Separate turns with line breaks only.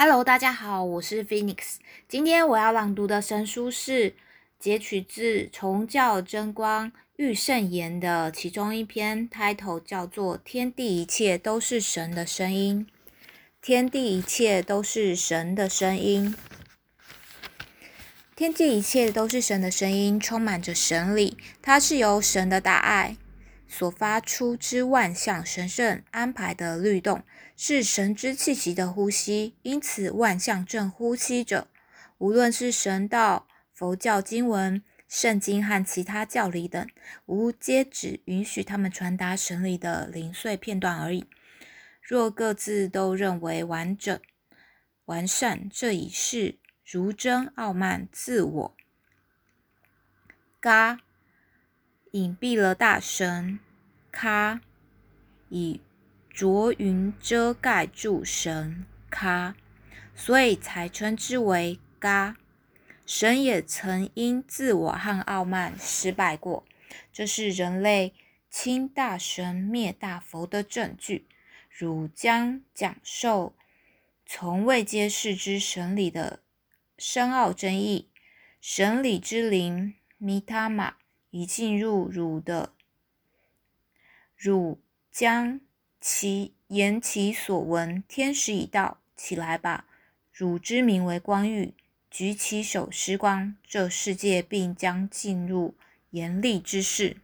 Hello，大家好，我是 Phoenix。今天我要朗读的神书是截取自《崇教真光遇圣言》的其中一篇，title 叫做《天地一切都是神的声音》。天地一切都是神的声音，天地一切都是神的声音，充满着神理。它是由神的大爱所发出之万象神圣安排的律动，是神之气息的呼吸。因此，万象正呼吸着。无论是神道、佛教经文、圣经和其他教理等，无皆只允许他们传达神理的零碎片段而已。若各自都认为完整、完善，这已是如真傲慢自我。嘎，隐蔽了大神。咖，以浊云遮盖住神。咖，所以才称之为嘎。神也曾因自我和傲慢失败过，这是人类轻大神灭大佛的证据。汝将讲授从未揭示之神理的深奥真意，神理之灵弥他玛已进入汝的，汝将其言其所闻。天时已到，起来吧！汝之名为光遇，举起手施光，这世界并将进入严厉之势。